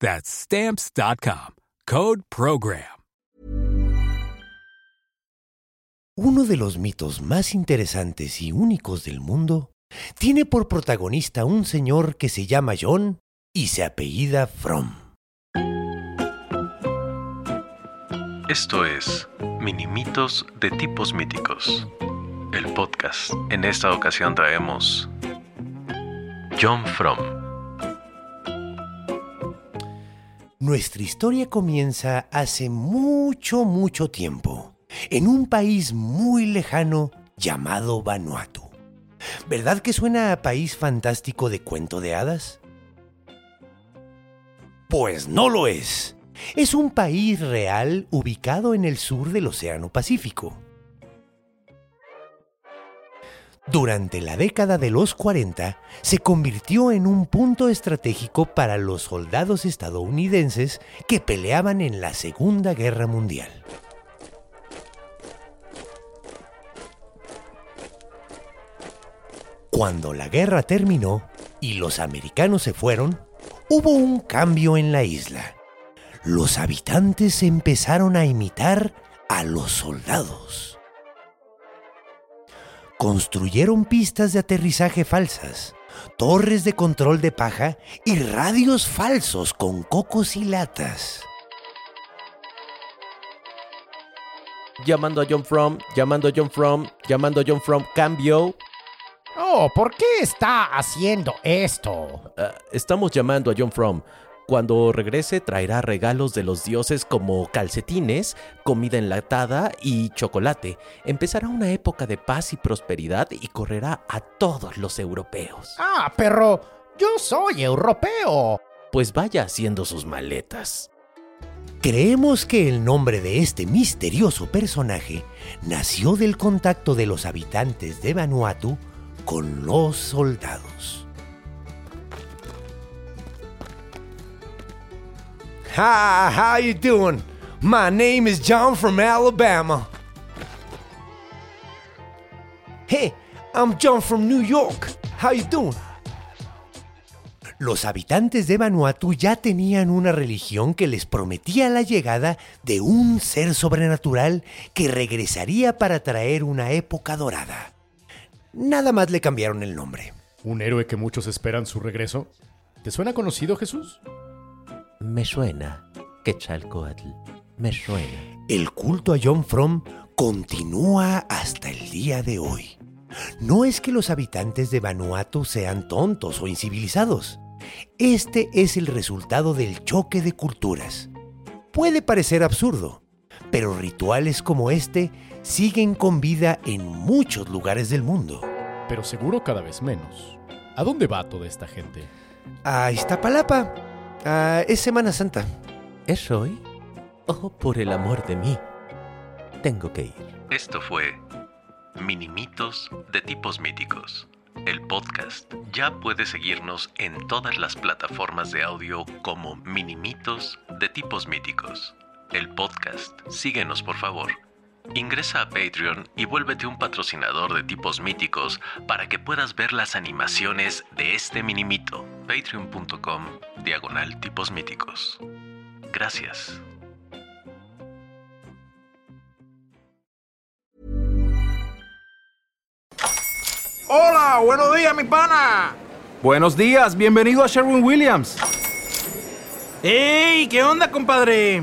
That's stamps.com. Code program. Uno de los mitos más interesantes y únicos del mundo tiene por protagonista un señor que se llama John y se apellida Fromm. Esto es Minimitos de tipos míticos, el podcast. En esta ocasión traemos John Fromm. Nuestra historia comienza hace mucho, mucho tiempo, en un país muy lejano llamado Vanuatu. ¿Verdad que suena a país fantástico de cuento de hadas? Pues no lo es. Es un país real ubicado en el sur del Océano Pacífico. Durante la década de los 40 se convirtió en un punto estratégico para los soldados estadounidenses que peleaban en la Segunda Guerra Mundial. Cuando la guerra terminó y los americanos se fueron, hubo un cambio en la isla. Los habitantes empezaron a imitar a los soldados. Construyeron pistas de aterrizaje falsas, torres de control de paja y radios falsos con cocos y latas. Llamando a John From, llamando a John From, llamando a John From, cambio. Oh, ¿por qué está haciendo esto? Ah, estamos llamando a John From. Cuando regrese traerá regalos de los dioses como calcetines, comida enlatada y chocolate. Empezará una época de paz y prosperidad y correrá a todos los europeos. Ah, pero yo soy europeo. Pues vaya haciendo sus maletas. Creemos que el nombre de este misterioso personaje nació del contacto de los habitantes de Vanuatu con los soldados. Hi, how you doing? My name is John from Alabama. Hey, I'm John from New York. How you doing? Los habitantes de Vanuatu ya tenían una religión que les prometía la llegada de un ser sobrenatural que regresaría para traer una época dorada. Nada más le cambiaron el nombre. ¿Un héroe que muchos esperan su regreso? ¿Te suena conocido, Jesús? Me suena, Quetzalcoatl. Me suena. El culto a John Fromm continúa hasta el día de hoy. No es que los habitantes de Vanuatu sean tontos o incivilizados. Este es el resultado del choque de culturas. Puede parecer absurdo, pero rituales como este siguen con vida en muchos lugares del mundo. Pero seguro cada vez menos. ¿A dónde va toda esta gente? A Iztapalapa. Ah, es Semana Santa. ¿Es hoy? Oh, por el amor de mí. Tengo que ir. Esto fue Minimitos de tipos míticos. El podcast ya puedes seguirnos en todas las plataformas de audio como Minimitos de tipos míticos. El podcast, síguenos por favor. Ingresa a Patreon y vuélvete un patrocinador de tipos míticos para que puedas ver las animaciones de este minimito. Patreon.com diagonal tipos míticos. Gracias. Hola, buenos días, mi pana. Buenos días, bienvenido a Sherwin Williams. ¡Ey! ¿Qué onda, compadre?